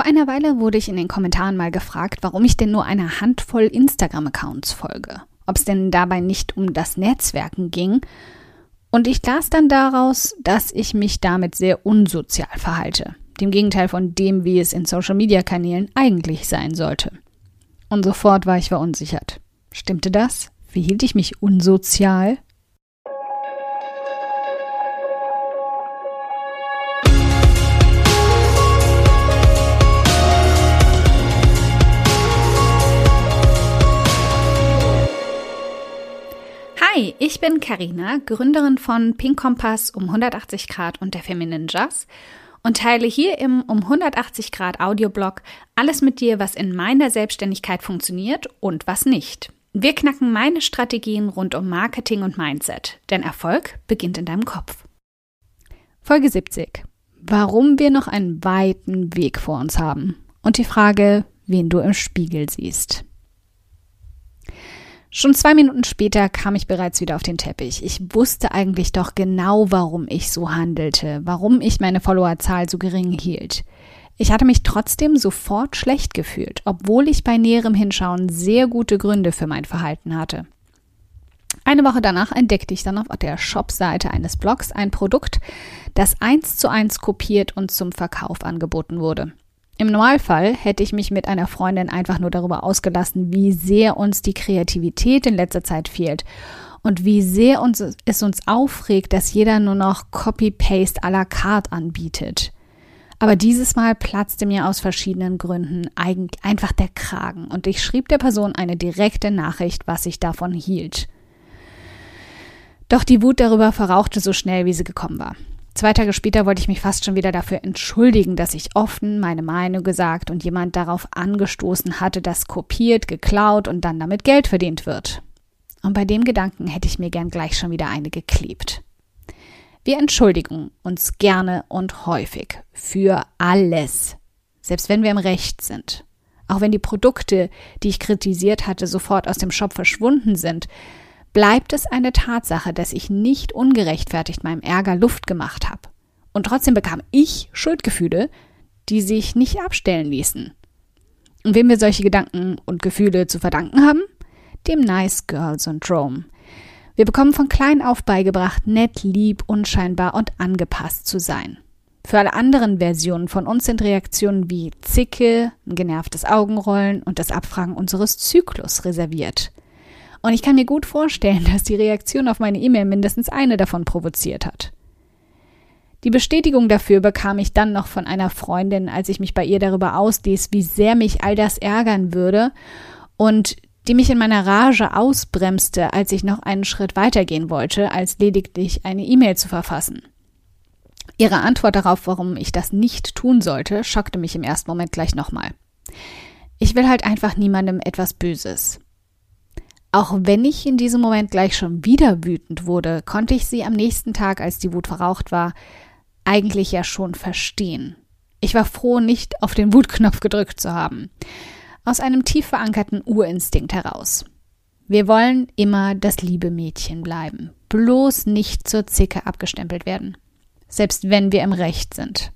Vor einer Weile wurde ich in den Kommentaren mal gefragt, warum ich denn nur einer Handvoll Instagram-Accounts folge. Ob es denn dabei nicht um das Netzwerken ging. Und ich las dann daraus, dass ich mich damit sehr unsozial verhalte. Dem Gegenteil von dem, wie es in Social-Media-Kanälen eigentlich sein sollte. Und sofort war ich verunsichert. Stimmte das? Wie hielt ich mich unsozial? Hi, ich bin Karina, Gründerin von Pink Kompass um 180 Grad und der Feminine Jazz und teile hier im um 180 Grad Audioblog alles mit dir, was in meiner Selbstständigkeit funktioniert und was nicht. Wir knacken meine Strategien rund um Marketing und Mindset, denn Erfolg beginnt in deinem Kopf. Folge 70. Warum wir noch einen weiten Weg vor uns haben und die Frage, wen du im Spiegel siehst. Schon zwei Minuten später kam ich bereits wieder auf den Teppich. Ich wusste eigentlich doch genau, warum ich so handelte, warum ich meine Followerzahl so gering hielt. Ich hatte mich trotzdem sofort schlecht gefühlt, obwohl ich bei näherem Hinschauen sehr gute Gründe für mein Verhalten hatte. Eine Woche danach entdeckte ich dann auf der Shopseite eines Blogs ein Produkt, das eins zu eins kopiert und zum Verkauf angeboten wurde. Im Normalfall hätte ich mich mit einer Freundin einfach nur darüber ausgelassen, wie sehr uns die Kreativität in letzter Zeit fehlt und wie sehr uns, es uns aufregt, dass jeder nur noch Copy-Paste à la carte anbietet. Aber dieses Mal platzte mir aus verschiedenen Gründen einfach der Kragen und ich schrieb der Person eine direkte Nachricht, was ich davon hielt. Doch die Wut darüber verrauchte so schnell, wie sie gekommen war. Zwei Tage später wollte ich mich fast schon wieder dafür entschuldigen, dass ich offen meine Meinung gesagt und jemand darauf angestoßen hatte, dass kopiert, geklaut und dann damit Geld verdient wird. Und bei dem Gedanken hätte ich mir gern gleich schon wieder eine geklebt. Wir entschuldigen uns gerne und häufig für alles, selbst wenn wir im Recht sind. Auch wenn die Produkte, die ich kritisiert hatte, sofort aus dem Shop verschwunden sind, bleibt es eine Tatsache, dass ich nicht ungerechtfertigt meinem Ärger Luft gemacht habe. Und trotzdem bekam ich Schuldgefühle, die sich nicht abstellen ließen. Und wem wir solche Gedanken und Gefühle zu verdanken haben? Dem Nice Girl Syndrome. Wir bekommen von klein auf beigebracht, nett, lieb, unscheinbar und angepasst zu sein. Für alle anderen Versionen von uns sind Reaktionen wie Zicke, ein genervtes Augenrollen und das Abfragen unseres Zyklus reserviert. Und ich kann mir gut vorstellen, dass die Reaktion auf meine E-Mail mindestens eine davon provoziert hat. Die Bestätigung dafür bekam ich dann noch von einer Freundin, als ich mich bei ihr darüber ausließ, wie sehr mich all das ärgern würde und die mich in meiner Rage ausbremste, als ich noch einen Schritt weitergehen wollte, als lediglich eine E-Mail zu verfassen. Ihre Antwort darauf, warum ich das nicht tun sollte, schockte mich im ersten Moment gleich nochmal. Ich will halt einfach niemandem etwas Böses. Auch wenn ich in diesem Moment gleich schon wieder wütend wurde, konnte ich sie am nächsten Tag, als die Wut verraucht war, eigentlich ja schon verstehen. Ich war froh, nicht auf den Wutknopf gedrückt zu haben. Aus einem tief verankerten Urinstinkt heraus. Wir wollen immer das liebe Mädchen bleiben, bloß nicht zur Zicke abgestempelt werden, selbst wenn wir im Recht sind.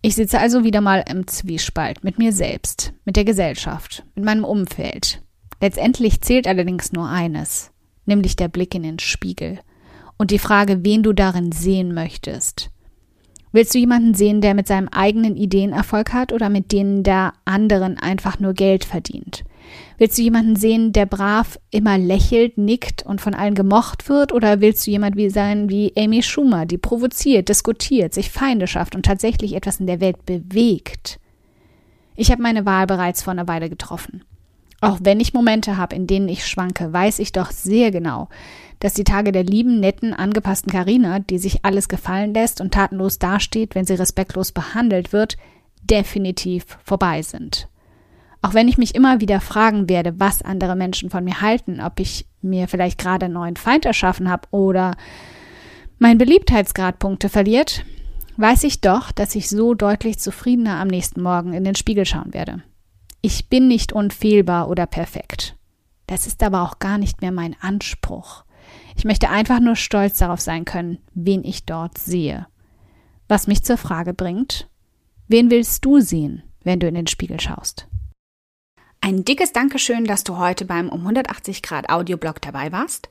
Ich sitze also wieder mal im Zwiespalt mit mir selbst, mit der Gesellschaft, mit meinem Umfeld, Letztendlich zählt allerdings nur eines, nämlich der Blick in den Spiegel und die Frage, wen du darin sehen möchtest. Willst du jemanden sehen, der mit seinem eigenen Ideen Erfolg hat oder mit denen der anderen einfach nur Geld verdient? Willst du jemanden sehen, der brav immer lächelt, nickt und von allen gemocht wird? Oder willst du jemand wie sein wie Amy Schumer, die provoziert, diskutiert, sich Feinde schafft und tatsächlich etwas in der Welt bewegt? Ich habe meine Wahl bereits vor einer Weile getroffen. Auch wenn ich Momente habe, in denen ich schwanke, weiß ich doch sehr genau, dass die Tage der lieben, netten, angepassten Karina, die sich alles gefallen lässt und tatenlos dasteht, wenn sie respektlos behandelt wird, definitiv vorbei sind. Auch wenn ich mich immer wieder fragen werde, was andere Menschen von mir halten, ob ich mir vielleicht gerade einen neuen Feind erschaffen habe oder mein Beliebtheitsgrad Punkte verliert, weiß ich doch, dass ich so deutlich zufriedener am nächsten Morgen in den Spiegel schauen werde. Ich bin nicht unfehlbar oder perfekt. Das ist aber auch gar nicht mehr mein Anspruch. Ich möchte einfach nur stolz darauf sein können, wen ich dort sehe. Was mich zur Frage bringt, Wen willst du sehen, wenn du in den Spiegel schaust? Ein dickes Dankeschön, dass du heute beim um 180 Grad Audioblog dabei warst.